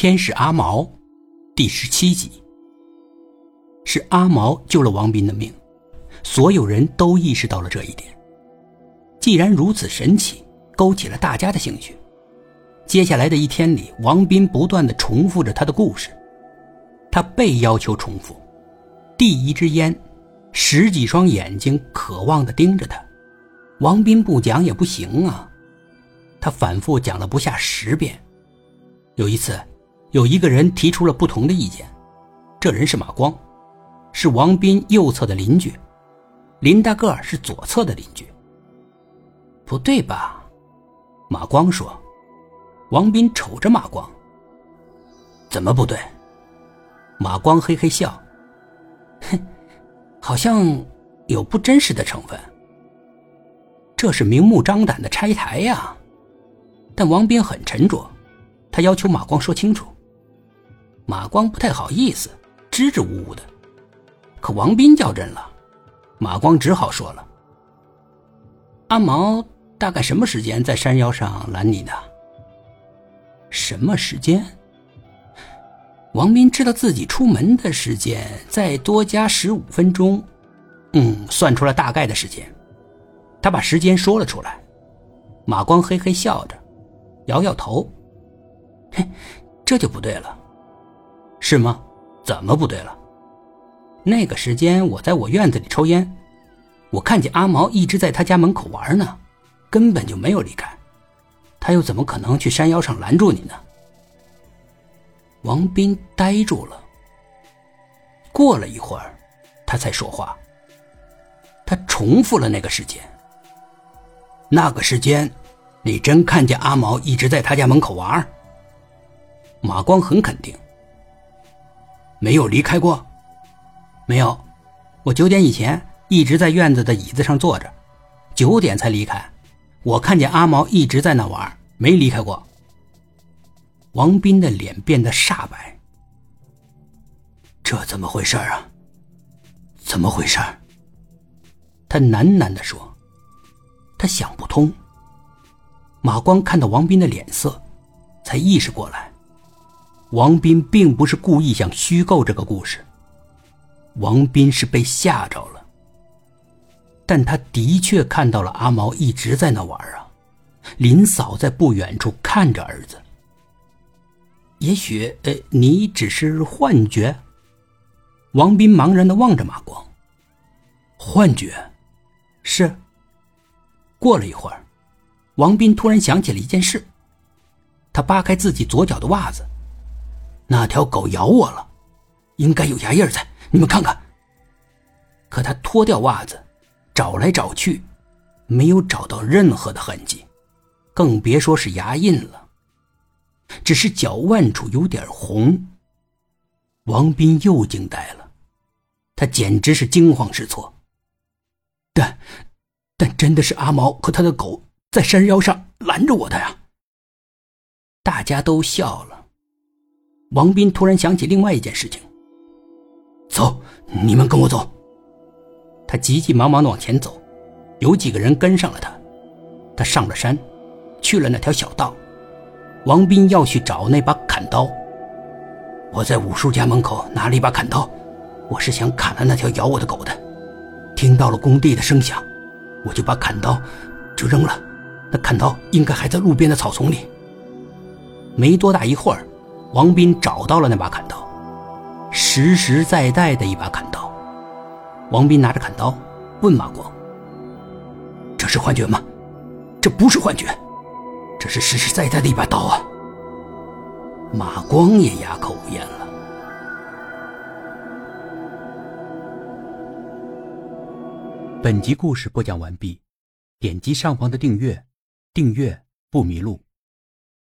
天使阿毛，第十七集。是阿毛救了王斌的命，所有人都意识到了这一点。既然如此神奇，勾起了大家的兴趣。接下来的一天里，王斌不断的重复着他的故事，他被要求重复。第一支烟，十几双眼睛渴望的盯着他。王斌不讲也不行啊，他反复讲了不下十遍。有一次，有一个人提出了不同的意见，这人是马光，是王斌右侧的邻居，林大个是左侧的邻居。不对吧？马光说。王斌瞅着马光，怎么不对？马光嘿嘿笑，哼，好像有不真实的成分。这是明目张胆的拆台呀！但王斌很沉着，他要求马光说清楚。马光不太好意思，支支吾吾的。可王斌较真了，马光只好说了：“阿毛大概什么时间在山腰上拦你的？”什么时间？王斌知道自己出门的时间，再多加十五分钟，嗯，算出了大概的时间。他把时间说了出来。马光嘿嘿笑着，摇摇头：“嘿，这就不对了，是吗？怎么不对了？那个时间我在我院子里抽烟，我看见阿毛一直在他家门口玩呢，根本就没有离开。”他又怎么可能去山腰上拦住你呢？王斌呆住了。过了一会儿，他才说话。他重复了那个时间。那个时间，你真看见阿毛一直在他家门口玩？马光很肯定。没有离开过？没有，我九点以前一直在院子的椅子上坐着，九点才离开。我看见阿毛一直在那玩，没离开过。王斌的脸变得煞白。这怎么回事啊？怎么回事？他喃喃的说：“他想不通。”马光看到王斌的脸色，才意识过来，王斌并不是故意想虚构这个故事。王斌是被吓着了。但他的确看到了阿毛一直在那玩啊，林嫂在不远处看着儿子。也许，呃，你只是幻觉。王斌茫然的望着马光。幻觉，是。过了一会儿，王斌突然想起了一件事。他扒开自己左脚的袜子，那条狗咬我了，应该有牙印在，你们看看。可他脱掉袜子。找来找去，没有找到任何的痕迹，更别说是牙印了。只是脚腕处有点红。王斌又惊呆了，他简直是惊慌失措。但，但真的是阿毛和他的狗在山腰上拦着我的呀！大家都笑了。王斌突然想起另外一件事情。走，你们跟我走。他急急忙忙的往前走，有几个人跟上了他。他上了山，去了那条小道。王斌要去找那把砍刀。我在五叔家门口拿了一把砍刀，我是想砍了那条咬我的狗的。听到了工地的声响，我就把砍刀就扔了。那砍刀应该还在路边的草丛里。没多大一会儿，王斌找到了那把砍刀，实实在在的一把砍刀。王斌拿着砍刀，问马光：“这是幻觉吗？这不是幻觉，这是实实在在的一把刀啊！”马光也哑口无言了。本集故事播讲完毕，点击上方的订阅，订阅不迷路。